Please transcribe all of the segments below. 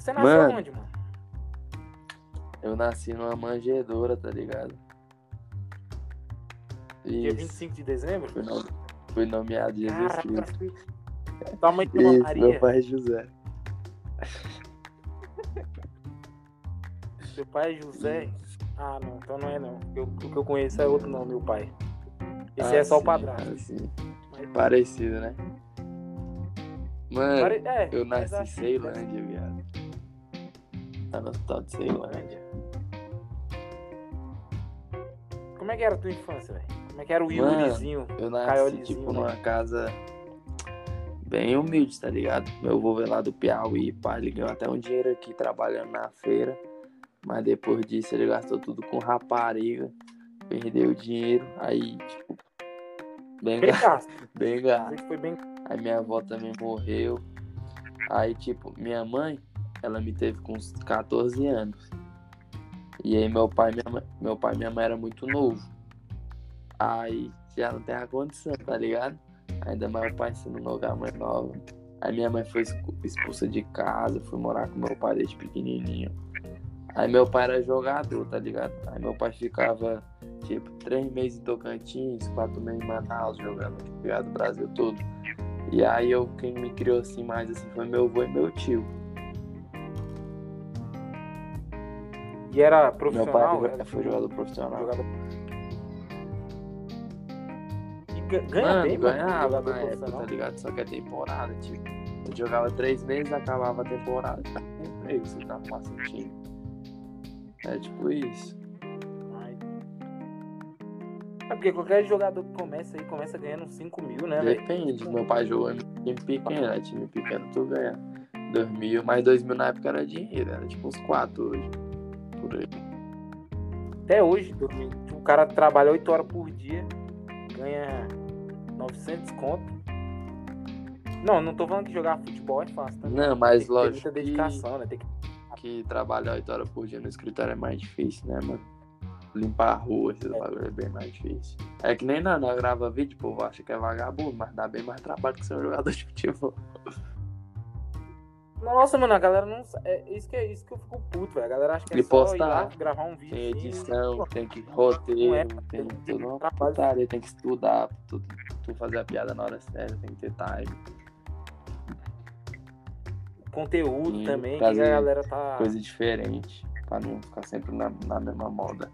Você nasceu Mano. onde, mano? Eu nasci numa manjedoura, tá ligado? Dia Isso. 25 de dezembro? Fui, no- fui nomeado Jesus Caraca, Cristo. tua mãe Isso, Maria. meu pai é José. Seu pai é José? Ah, não, então não é não. Eu- o que eu conheço é outro não, meu pai. Esse Ah, é só o sim, padrasto. ah, sim. Mas- Parecido, né? Mano, Pare- é, eu nasci em Ceilândia, viado. Tá no hospital de Ceilândia. Como é que era a tua infância, velho? Como é que era o Yurizinho? Eu nasci, Caiolizinho, tipo, né? numa casa bem humilde, tá ligado? Meu avô veio lá do Piauí, pá, ele ganhou até um dinheiro aqui trabalhando na feira. Mas depois disso ele gastou tudo com rapariga, perdeu o dinheiro, aí, tipo, bem, Bem ga- gasto. bem gasto. Bem. Aí minha avó também morreu. Aí, tipo, minha mãe, ela me teve com uns 14 anos. E aí meu pai, minha mãe, meu pai e minha mãe era muito novo. Aí já não tem a condição, tá ligado? Ainda mais o pai sendo um lugar mais nova. Aí minha mãe foi expu- expulsa de casa, fui morar com meu pai desde pequenininho. Aí meu pai era jogador, tá ligado? Aí meu pai ficava, tipo, três meses em Tocantins, quatro meses em Manaus, jogando, tá ligado? O Brasil todo. E aí eu, quem me criou assim mais assim foi meu avô e meu tio. E era Meu profissional? pai era foi jogador profissional. jogador. E ga- ganha Mano, bem, ganhava jogador na época, profissional. tá ligado? Só que a temporada, tipo, eu jogava três meses, acabava a temporada. Emprego, você não arrumasse um time. É tipo isso. É porque qualquer jogador que começa aí, começa ganhando 5 mil, né? Depende, meu pai jogou em time pequeno, né? Time pequeno tu ganha. 2 mil, mas 2 mil na época era dinheiro, era tipo uns 4 hoje. Por aí. Até hoje, o cara trabalha 8 horas por dia, ganha 900 conto. Não, não tô falando que jogar futebol é fácil, tá? Não, mas Tem que lógico ter muita que- dedicação, né? Tem que... que trabalhar 8 horas por dia no escritório é mais difícil, né, mano? Limpar a rua, esses É. bagulho é bem mais difícil. É que nem nós grava vídeo, povo acha que é vagabundo, mas dá bem mais trabalho que ser um jogador de futebol. Nossa, mano, a galera não. É isso que, é isso que eu fico puto, velho. A galera acha que é E só ir postar. lá, gravar um vídeo. Tem assim, edição, pô, tem que Não é, roteiro, tem tem tudo uma putaria, tem que estudar, tu, tu fazer a piada na hora certa, tem que ter time. Conteúdo Sim, também, que a galera tá. Coisa diferente, pra não ficar sempre na, na mesma moda.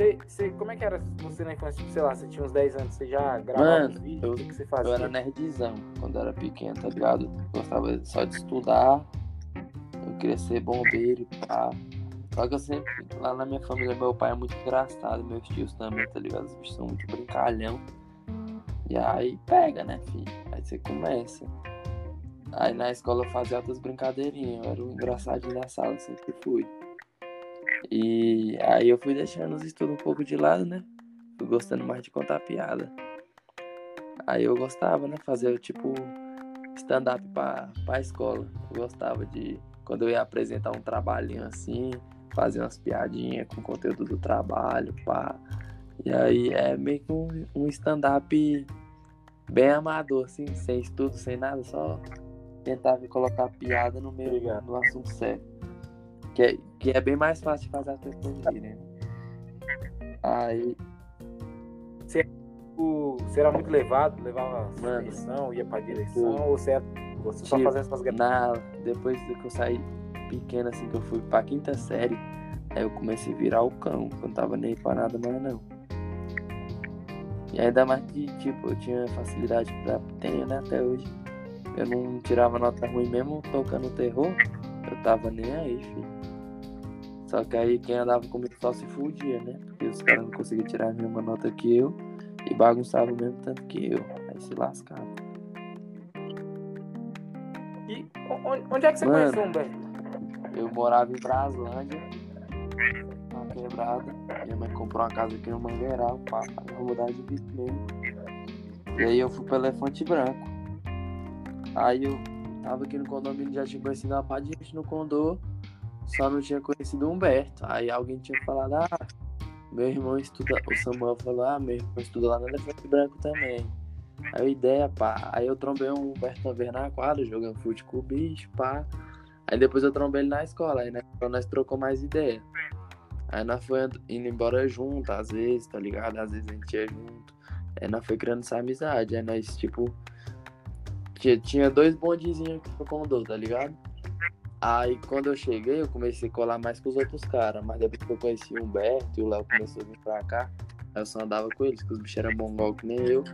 Você, você- como é que era você na infância? Tipo, sei lá, você tinha uns 10 anos, você já gravava Mano, os vídeos? eu- o que, que você fazia? Eu era nerdzão quando eu era pequeno, tá ligado? Gostava só de estudar. Eu queria ser bombeiro e pá. Só que eu sempre, lá na minha família, meu pai é muito engraçado, meus tios também, tá ligado? Os bichos são muito brincalhão. E aí pega, né, filho? Aí você começa. Aí na escola eu fazia outras brincadeirinhas, eu era o engraçadinho da sala, sempre fui. E aí eu fui deixando os estudos um pouco de lado, né? Fui gostando mais de contar piada. Aí eu gostava, né? Fazer tipo stand-up pra, pra escola. Eu gostava de. Quando eu ia apresentar um trabalhinho assim, fazer umas piadinhas com conteúdo do trabalho, pá. E aí é meio que um, um stand-up bem amador, assim, sem estudo, sem nada, só tentava colocar piada no meio do assunto sério. Que é, que é bem mais fácil de fazer as pessoas rirem, né? Aí, O- Você era muito levado, levava Mano, direção, ia pra direção, ou você, era, você só Tipo, fazia essas graças? Na, depois que eu saí pequeno, assim, que eu fui pra quinta série, aí eu comecei a virar o cão, que eu não tava nem pra nada mais não. E ainda mais que, tipo, eu tinha facilidade pra. Tenho, né, até hoje. Eu não tirava nota ruim mesmo tocando terror, eu tava nem aí, filho. Só que aí quem andava comigo só se fudia, né? Porque os caras não conseguiam tirar a mesma nota que eu e bagunçavam o mesmo tanto que eu. Aí se lascava. E onde, é que você Mano. conheceu o Humberto? Eu morava em Braslândia, na quebrada. Minha mãe comprou uma casa aqui no Mangueiral, pá, pra mudar de vida mesmo. E aí eu fui pro Elefante Branco. Aí eu tava aqui no condomínio, já tinha conhecido uma parte de gente no condô, só não tinha conhecido o Humberto. Aí alguém tinha falado, ah, meu irmão estuda, o Samuel falou, ah, meu irmão estuda lá no Elefante Branco também. Aí a ideia, pá. Aí eu trombei um Humberto ver na quadra, jogando fute com o bicho, pá. Aí depois eu trombei ele na escola, aí né, nós trocou mais ideia. Aí nós foi indo embora junto, às vezes, tá ligado? Às vezes a gente ia junto. Aí nós foi criando essa amizade. Aí nós, tipo, tinha, dois bondezinhos que comandou, tá ligado? Aí quando eu cheguei, eu comecei a colar mais com os outros caras. Mas depois que eu conheci o Humberto e o Léo começou a vir pra cá, eu só andava com eles, que os bichos eram mongol que nem eu.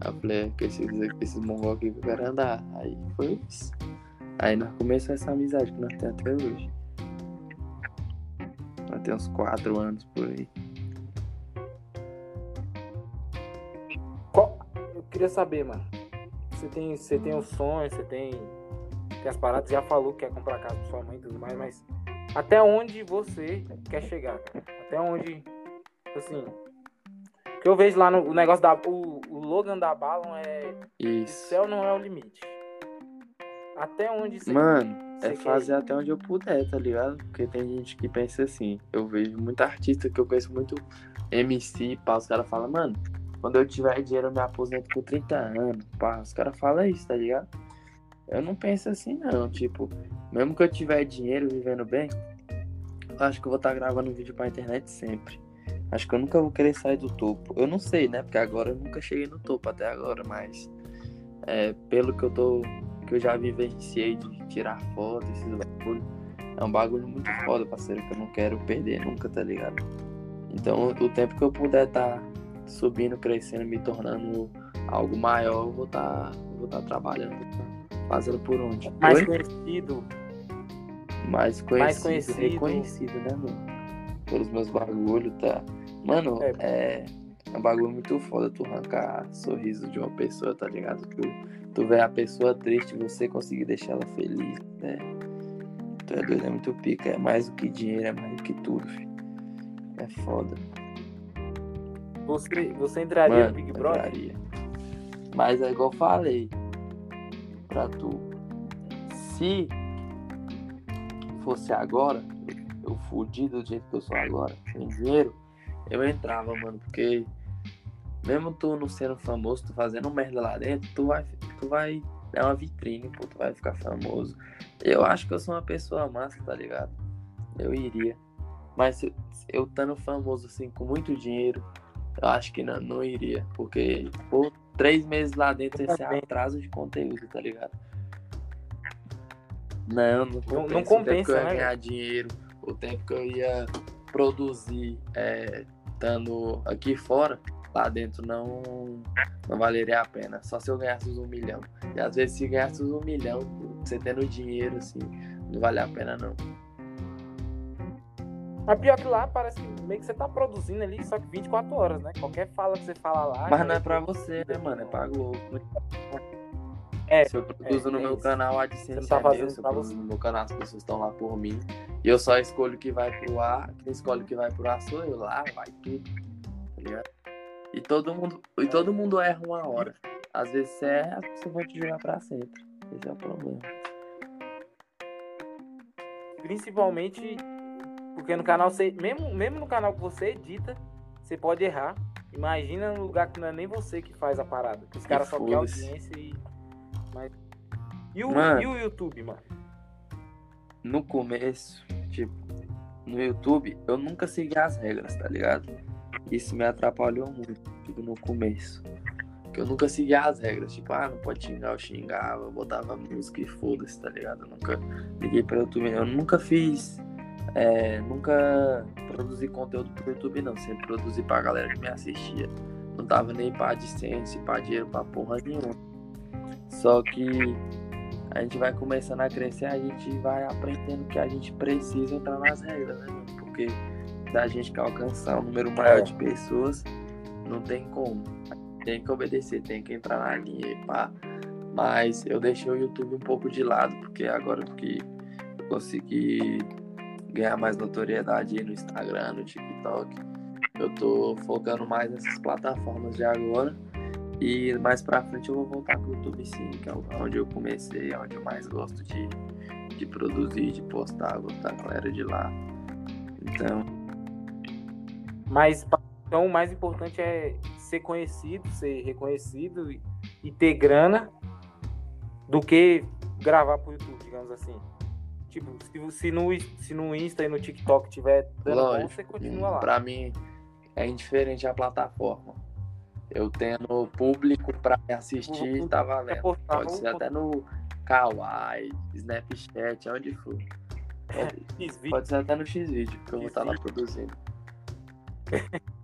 Aí eu falei, é, que esses, esses mongol aqui que eu quero andar. Aí foi isso. Aí nós começamos essa amizade que nós temos até hoje. Nós temos uns 4 anos por aí. Qual... Eu queria saber, mano. Você tem, você tem os sonhos, você tem, tem as paradas, já falou que quer comprar casa pra sua mãe e tudo mais, mas até onde você quer chegar, cara? Até onde, assim, que eu vejo lá no o negócio da o, o Logan da Balon é Isso. o céu não é o limite. Até onde você Mano, você é quer fazer ir? até onde eu puder, tá ligado? Porque tem gente que pensa assim. Eu vejo muita artista que eu conheço muito MC, pá, os caras falam, mano, quando eu tiver dinheiro eu me aposento com 30 anos, pá, os caras falam isso, tá ligado? Eu não penso assim não, tipo, mesmo que eu tiver dinheiro vivendo bem, eu acho que eu vou estar gravando vídeo pra internet sempre. Acho que eu nunca vou querer sair do topo. Eu não sei, né? Porque agora eu nunca cheguei no topo até agora, mas é, pelo que eu tô. que eu já vivenciei de tirar foto, esses bagulho, é um bagulho muito foda, parceiro, que eu não quero perder nunca, tá ligado? Então o tempo que eu puder estar subindo, crescendo, me tornando algo maior, eu vou estar vou estar trabalhando, fazendo por onde? mais Oi? conhecido? mais conhecido, mais conhecido. reconhecido, né, mano? Pelos meus bagulhos, tá? Mano, É. é, é um bagulho muito foda tu arrancar sorriso de uma pessoa, tá ligado? Tu, tu vê a pessoa triste, você conseguir deixar ela feliz, né? Tu é doido, é muito pica, é mais do que dinheiro, é mais do que tudo, filho. É foda. Você, você entraria Mano, no Big Brother? entraria. Mas é igual eu falei Se fosse agora, eu fudido do jeito que eu sou agora, sem dinheiro, eu entrava, mano, porque mesmo tu não sendo famoso, tu fazendo merda lá dentro, tu vai, tu vai dar uma vitrine, pô, tu vai ficar famoso. Eu acho que eu sou uma pessoa massa, tá ligado? Eu iria. Mas se- eu estando famoso assim, com muito dinheiro, eu acho que não, não iria. Porque por três meses lá dentro esse atraso de conteúdo, tá ligado? Não, não compensa. não o tempo compensa, que eu ia né, ganhar dinheiro, o tempo que eu ia produzir é, estando aqui fora, lá dentro não, não valeria a pena. Só se eu ganhasse um milhão. E às vezes se ganhasse um milhão, você tendo dinheiro, assim, não vale a pena não. Mas pior que lá parece que meio que você tá produzindo ali, só que 24 horas, né? Qualquer fala que você fala lá. Mas não é pra você, né, mano? É pra Globo. É, Se eu produzo é, no é meu isso. canal, a AdSense tá é meu. Se eu produzo você. no meu canal, as pessoas estão lá por mim. E eu só escolho o que vai pro ar. Quem escolhe o que vai pro ar sou eu. Lá vai tudo. Tá ligado? E todo mundo, e todo mundo erra uma hora. Às vezes você erra, as pessoas vão te jogar pra sempre. Esse é o problema. Principalmente porque no canal você. Mesmo, mesmo no canal que você edita, você pode errar. Imagina no lugar que não é nem você que faz a parada. Que os caras só querem audiência e. Mas... E, o, Mano. e o YouTube, mano? no começo, tipo, no YouTube, eu nunca segui as regras, tá ligado? Isso me atrapalhou muito, tipo, no começo. Que eu nunca seguia as regras, tipo, ah, não pode xingar, eu xingava, eu botava música e foda-se, tá ligado? Eu nunca liguei pra YouTube, eu nunca fiz, é, nunca produzi conteúdo pro YouTube, não, sempre produzi pra galera que me assistia. Não dava nem pra AdSense, pra dinheiro, pra porra nenhuma. Só que a gente vai começando a crescer, a gente vai aprendendo que a gente precisa entrar nas regras, né? Porque se a gente quer alcançar um número maior de pessoas, não tem como. Tem que obedecer, tem que entrar na linha e pá. Mas eu deixei o YouTube um pouco de lado, porque agora que eu consegui ganhar mais notoriedade no Instagram, no TikTok, eu tô focando mais nessas plataformas de agora. E mais pra frente eu vou voltar pro YouTube sim, que é onde eu comecei, é onde eu mais gosto de, de produzir, de postar, gostar da galera de lá. Então, Mas Então o mais importante é ser conhecido, ser reconhecido e, e ter grana do que gravar pro YouTube, digamos assim. Tipo, se, se, no, se no Insta e no TikTok tiver dando Lógico, bom, você continua lá. Pra mim é indiferente a plataforma. Eu tendo público pra me assistir, tá valendo. postar, Pode ser até no Kawaii, Snapchat, onde for. Pode, Fiz vídeo. pode ser até no X-Video, que eu vou estar lá X-Video. produzindo.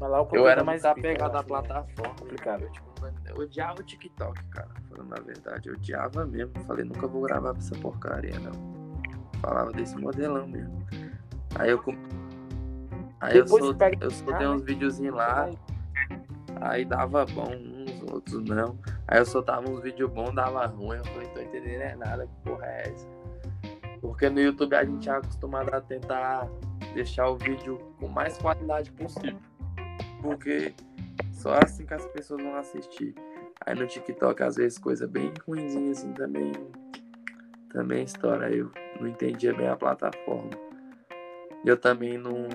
Mas lá o Eu era é mais apegado à acho, né? plataforma. complicado. Eu, tipo, eu odiava o TikTok, cara. Falando a verdade, eu odiava mesmo. Falei, nunca vou gravar pra essa porcaria, não. Falava desse modelão mesmo. Aí eu. Aí eu, eu soltei uns videozinhos lá, aí dava bom, uns outros não. Aí eu soltava uns vídeos bons, dava ruim. Eu falei, tô entendendo é nada, que porra é essa? Porque no YouTube a gente é acostumado a tentar deixar o vídeo com mais qualidade possível. Porque só assim que as pessoas vão assistir. Aí no TikTok, às vezes, coisa bem ruimzinha assim também. Também estoura. Eu não entendia bem a plataforma. Eu também não,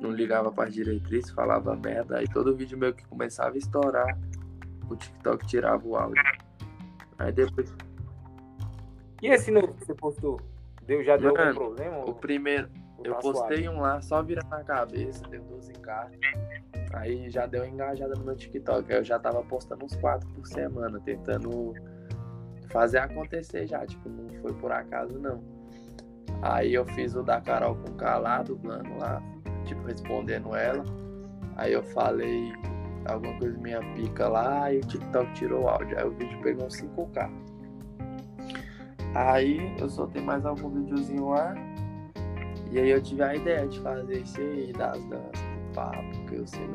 não ligava para diretrizes, falava merda. Aí todo vídeo meu que começava a estourar, o TikTok tirava o áudio. Aí depois. E esse novo que você postou? Deu, já deu Mano, algum problema? O ou- primeiro, eu tá postei um lá só virando a cabeça, deu 12k. Aí já deu engajada no meu TikTok. Aí eu já tava postando uns 4 por semana, tentando fazer acontecer já. Tipo, não foi por acaso não. Aí eu fiz o da Carol com calado, dublando lá, tipo, respondendo ela. Aí eu falei alguma coisa minha pica lá e o TikTok tirou o áudio. Aí o vídeo pegou uns 5k. Aí eu soltei mais algum videozinho lá. E aí eu tive a ideia de fazer esse aí das danças, do papo, eu sei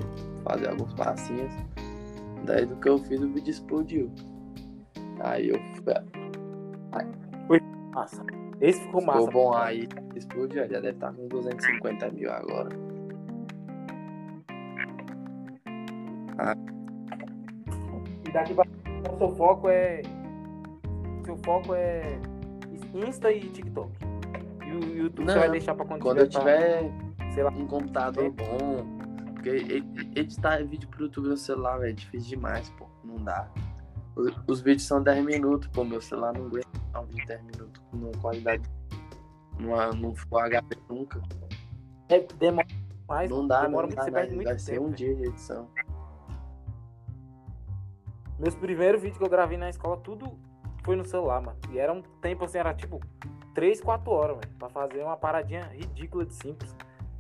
fazer alguns passinhos. Daí do que eu fiz o vídeo explodiu. Aí eu Massa. Esse ficou massa. ficou bom aí, explodiu, já deve estar com 250 mil agora. E daqui pra o seu foco é. Seu foco é Insta e TikTok. E o YouTube Não, você vai deixar pra quando, Quando eu tiver. tiver pra- sei lá. um computador bom, porque ed- editar vídeo pro YouTube no celular velho, é difícil demais, pô, não dá. Os, os vídeos são 10 minutos, pô, meu celular não aguenta um vídeo de 10 minutos com qualidade. Não, não for HD nunca. É, demora mais. Não dá, demora não muito, dá, vai, muito vai ser tempo. um dia de edição. Meus primeiros vídeos que eu gravei na escola, tudo foi no celular, mano. E era um tempo assim, era tipo 3, 4 horas, velho. Pra fazer uma paradinha ridícula de simples.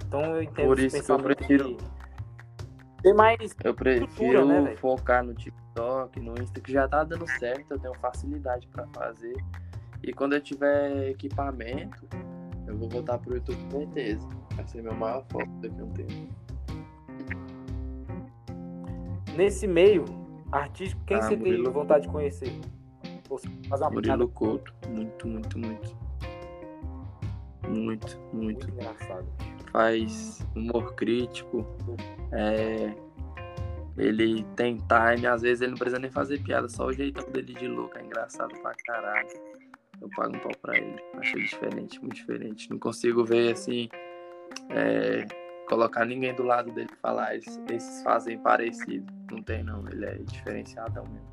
Então eu entendo Por isso que eu prefiro- de Ter mais. Eu prefiro né, focar no TikTok, no Insta, que já tá dando certo, eu tenho facilidade pra fazer. E quando eu tiver equipamento, eu vou voltar pro YouTube com certeza. Vai ser meu maior foco daqui a um tempo. Nesse meio artístico, quem Ah, você tem Murilo. vontade de conhecer? Você faz uma Murilo Couto, muito, muito, muito. Muito, muito. muito engraçado. Faz humor crítico. É... Ele tem time, às vezes ele não precisa nem fazer piada, só o jeitão dele de louco é engraçado pra caralho. Eu pago um pau pra ele. Acho ele diferente, muito diferente. Não consigo ver assim. é, Colocar ninguém do lado dele e falar, esses, esses fazem parecido. Não tem não, ele é diferenciadão mesmo.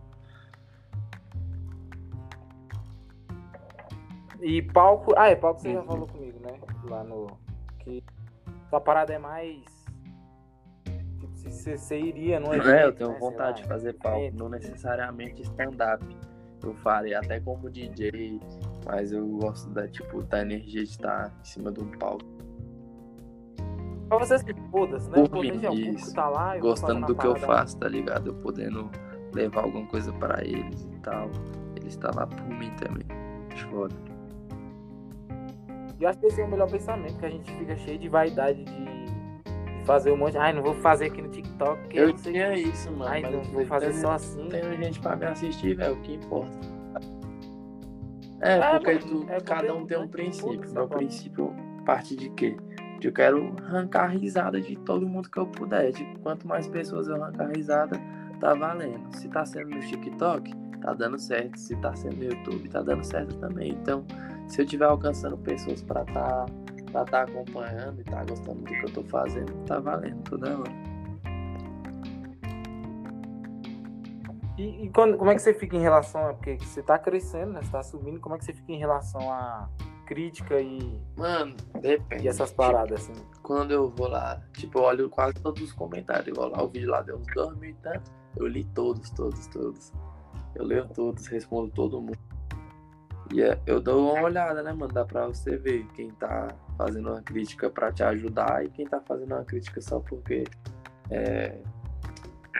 E palco. Ah, é palco você já Uhum. falou comigo, né? Lá no. Que sua parada é mais. Tipo, se você, você iria num evento. É, eu tenho né, vontade de fazer palco, não necessariamente stand-up. Eu farei até como DJ, mas eu gosto da, tipo, da energia de estar em cima de um palco. Pra você se foda-se, né? Por é mim, público isso. tá lá. Gostando do que eu faço, tá ligado? Eu podendo levar alguma coisa pra eles e tal. Eles estão lá por mim também. Foda. Eu acho que esse é o melhor pensamento, que a gente fica cheio de vaidade de, de fazer um monte. Ai, não vou fazer aqui no TikTok, Eu não sei tinha isso, mano. Ai, não eu vou fazer só assim. Tem gente pra me assistir, velho, o que importa. É, É, porque mano, tu, é cada um tem um né? princípio. Meu princípio parte de quê? Eu quero arrancar risada de todo mundo que eu puder. De quanto mais pessoas eu arrancar risada, tá valendo. Se tá sendo no TikTok, tá dando certo. Se tá sendo no YouTube, tá dando certo também. Então, se eu tiver alcançando pessoas pra tá pra tá acompanhando e tá gostando do que eu tô fazendo, tá valendo toda hora. E, e quando, como é que você fica em relação a. Porque você tá crescendo, né? Você tá subindo, como é que você fica em relação a crítica e, Mano, depende. e essas Tipo, paradas, assim? quando eu vou lá, tipo, eu olho quase todos os comentários. Igual lá, o vídeo lá deu uns dois mil e tanto. Eu li todos, todos, todos. Eu leio todos, respondo todo mundo. E é, eu dou uma olhada, né, mano? Dá pra você ver quem tá fazendo uma crítica pra te ajudar e quem tá fazendo uma crítica só porque é,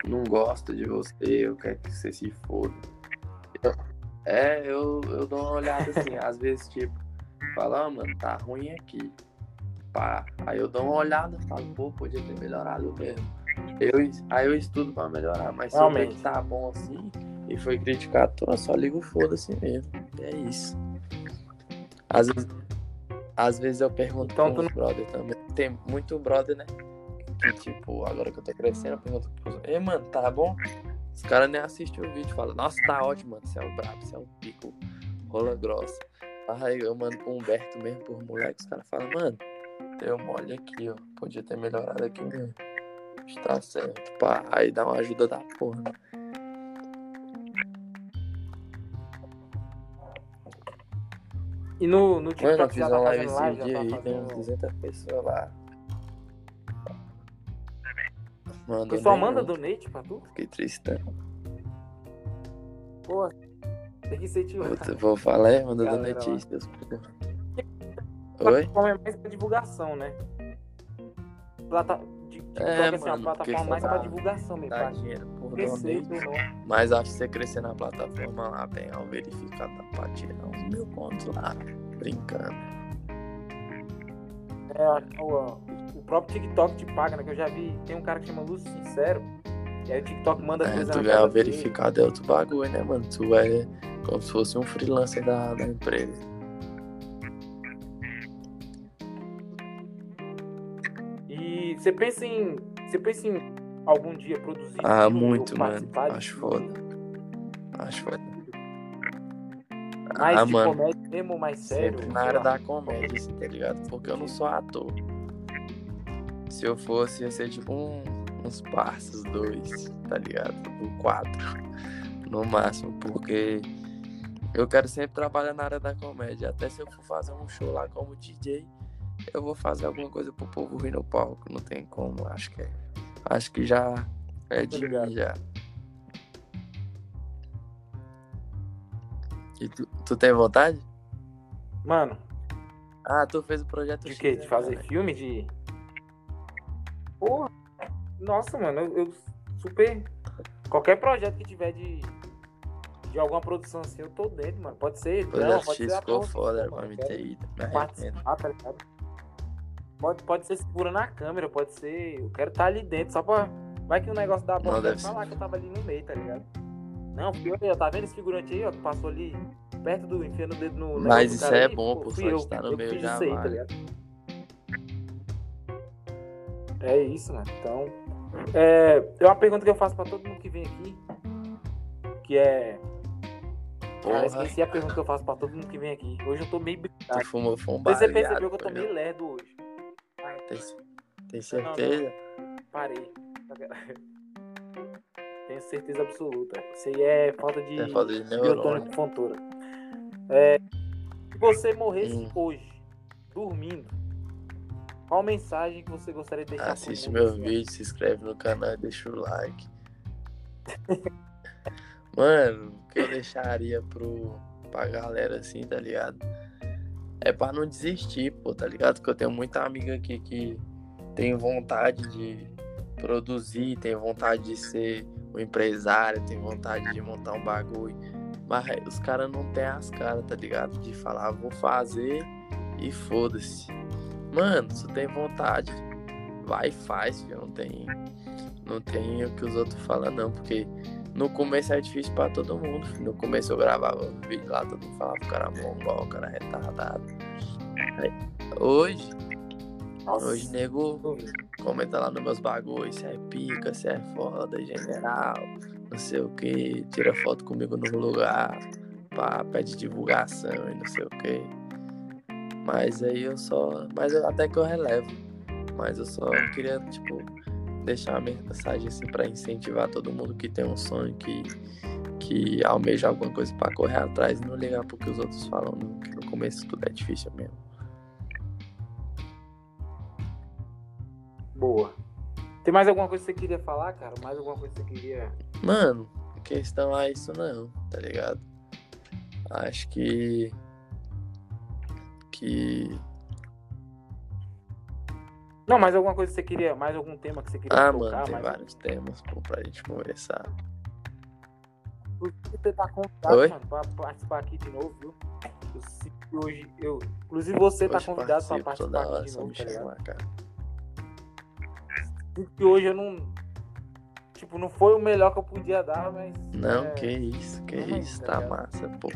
não gosta de você ou quer que você se foda. Eu- é, eu, eu dou uma olhada assim, às vezes, tipo, fala, ah, mano, tá ruim aqui pá. Aí eu dou uma olhada e falo, pô, podia ter melhorado mesmo. Eu, aí eu estudo pra melhorar, mas se eu ver que tá bom assim e foi criticado, tô, só ligo o foda-se mesmo. É isso. Às vezes, às vezes eu pergunto Então, tu brother também. Tem muito brother, né? Que tipo, agora que eu tô crescendo, eu pergunto pros Ei, mano, tá bom? Os caras nem assistem o vídeo, falam, nossa, tá ótimo, mano. Você é o brabo, você é um pico, rola grossa. Aí eu mando pro Humberto mesmo, por moleque, os caras falam, mano, deu mole aqui, ó. Podia ter melhorado aqui mesmo. Está certo, pá. Aí dá uma ajuda da porra. E no, no Mano, TikTok fiz já uma tá fazendo live, já dia tá aí, tem uns fazendo... 200 pessoas lá. Manda O pessoal manda donate pra tu? Fiquei triste. Pô, tem que ser tio. Vou, falar, é, manda Galera lá. donatistas. porra. A Oi? plataforma é mais pra divulgação, né? Plata... de- É, assim, mano, plataforma mais pra divulgação mesmo. Dá dinheiro Mas acho que você crescer na plataforma lá, pegar um verificado dá pra tirar uns mil contos lá, brincando. É, o, o próprio TikTok te paga, né? Que eu já vi, tem um cara que chama Lúcio Sincero. E aí o TikTok manda É, coisa tu ganhar casa dele. verificado é outro bagulho, né, mano? Tu é como se fosse um freelancer da, da empresa. E você pensa em. Você pensa em algum dia produzir. Ah, muito, mano. de Acho foda. Acho foda. Mais ah, de mano, comédia mesmo, mais sério. sempre na área da comédia, assim, tá ligado? Porque eu não sou ator. Se eu fosse, ia ser tipo um, uns passos, dois, tá ligado? Ou quatro, no máximo, porque eu quero sempre trabalhar na área da comédia. Até se eu for fazer um show lá como DJ, eu vou fazer alguma coisa pro povo rir no palco. Não tem como, acho que é. Acho que já é de mim já. E tu, tu tem vontade? Mano, Ah, tu fez o projeto de X, quê? né, De fazer cara? filme? De. Porra. Nossa, mano, eu, eu super. Qualquer projeto que tiver de. De alguma produção assim, eu tô dentro, mano. Pode ser. O Não, projeto pode X ser ficou foda, mano. Quero ter ido. Me participar, tá ligado? Pode, pode ser segurando a câmera, pode ser. Eu quero estar ali dentro só pra. Vai que o negócio dá bom, Não, eu quero deve falar que eu tava ali no meio, tá ligado? Não, fui eu, tá vendo esse figurante aí, ó, que passou ali perto do enfiando o dedo no. Mas isso é aí? bom, pô, só eu, tá no eu meio já aí, tá ligado? É isso, mano. Então, é, é uma pergunta que eu faço pra todo mundo que vem aqui, que é... Cara, esqueci a pergunta que eu faço pra todo mundo que vem aqui. Hoje eu tô meio brincado. tu fumou, um você percebeu que eu tô foi, meio lerdo hoje. Tem, tem certeza? Parei. Tenho certeza absoluta. Isso aí é falta de, É falta de biotônico fontura. É, se você morresse Hum. hoje, dormindo, qual mensagem que você gostaria de deixar Assiste meu assim, vídeo, se inscreve no canal e deixa o like. Mano, o que eu deixaria pro, pra galera assim, tá ligado? É pra não desistir, pô, tá ligado? Porque eu tenho muita amiga aqui que tem vontade de produzir, tem vontade de ser um empresário, tem vontade de montar um bagulho. Mas os caras não têm as caras, tá ligado? De falar, vou fazer e foda-se. Mano, se tem vontade, vai e faz, filho. Não tem, não tem o que os outros falam, não. Porque no começo é difícil pra todo mundo. No começo eu gravava um vídeo lá, todo mundo falava o cara mongol, o cara retardado. Hoje, Nossa, hoje, nego, comenta lá nos meus bagulhos, se é pica, se é foda, general, não sei o que, tira foto comigo no lugar, pá, pede divulgação e não sei o que. Mas aí eu só. Mas eu, até que eu relevo. Mas eu só queria, tipo, deixar uma mensagem assim pra incentivar todo mundo que tem um sonho, que, que almeja alguma coisa pra correr atrás e não ligar pro que os outros falam, não, que no começo tudo é difícil mesmo. Boa. Tem mais alguma coisa que você queria falar, cara? Mais alguma coisa que você queria. Mano, questão a isso não, tá ligado? Acho que. Que. Não, mais alguma coisa que você queria. Mais algum tema que você queria Ah, tocar? mano, tem mais... vários temas pô, pra gente conversar. Inclusive, você tá convidado, Oi? mano, pra participar aqui de novo, viu? Eu sinto que hoje. Eu... Inclusive, você tá Hoje convidado pra participar toda hora, aqui de novo, tá chamar, cara. Sinto que hoje eu não. Tipo, não foi o melhor que eu podia dar, mas. Não, é, que isso, que Tamo aí, isso, tá tá massa, pô.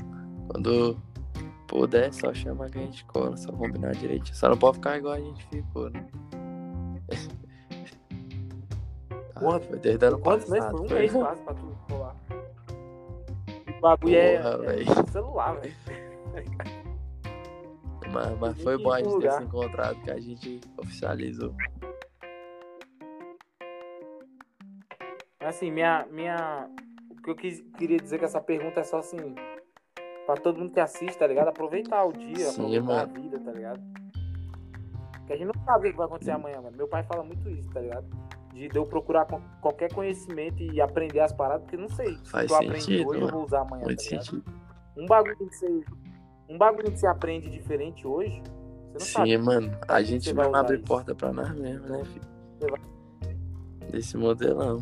Quando puder, só chama que a gente cola, só combinar direito. Só não pode ficar igual a gente ficou, né? Porra, foi desde ano Quantos meses? Foi um mês quase pra tu colar. O bagulho é, é celular, velho. Mas, mas foi bom a gente ter se encontrado, que a gente oficializou. Assim, minha, minha. O que eu quis, queria dizer com essa pergunta é só assim. Pra todo mundo que assiste, tá ligado? Aproveitar o dia, Sim, aproveitar a mano. vida, tá ligado? Porque a gente não sabe o que vai acontecer amanhã, mano. Meu pai fala muito isso, tá ligado? De eu procurar qualquer conhecimento e aprender as paradas, porque eu não sei. Se Faz eu aprendi hoje, eu mano. vou usar amanhã, Muito tá sentido. Um bagulho que você. Um bagulho que você aprende diferente hoje, você não Sim, sabe. mano. A gente não abre isso. porta pra nós mesmo, né, Então, filho? vai- Desse modelão.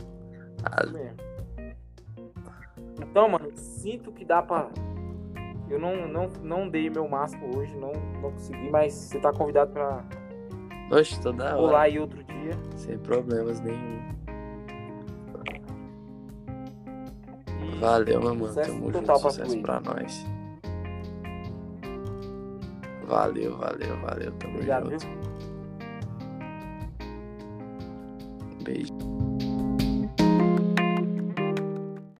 Ah. Então, mano, sinto que dá pra. Eu não, não, não dei meu máximo hoje, não, não consegui, mas você tá convidado pra Oxe, toda hora. pular aí outro dia. Sem problemas nenhum. E Valeu, meu mano. Tamo junto. pra Sucesso aí. pra nós. Valeu, valeu, valeu. Tamo Obrigado, junto. viu? Beijo.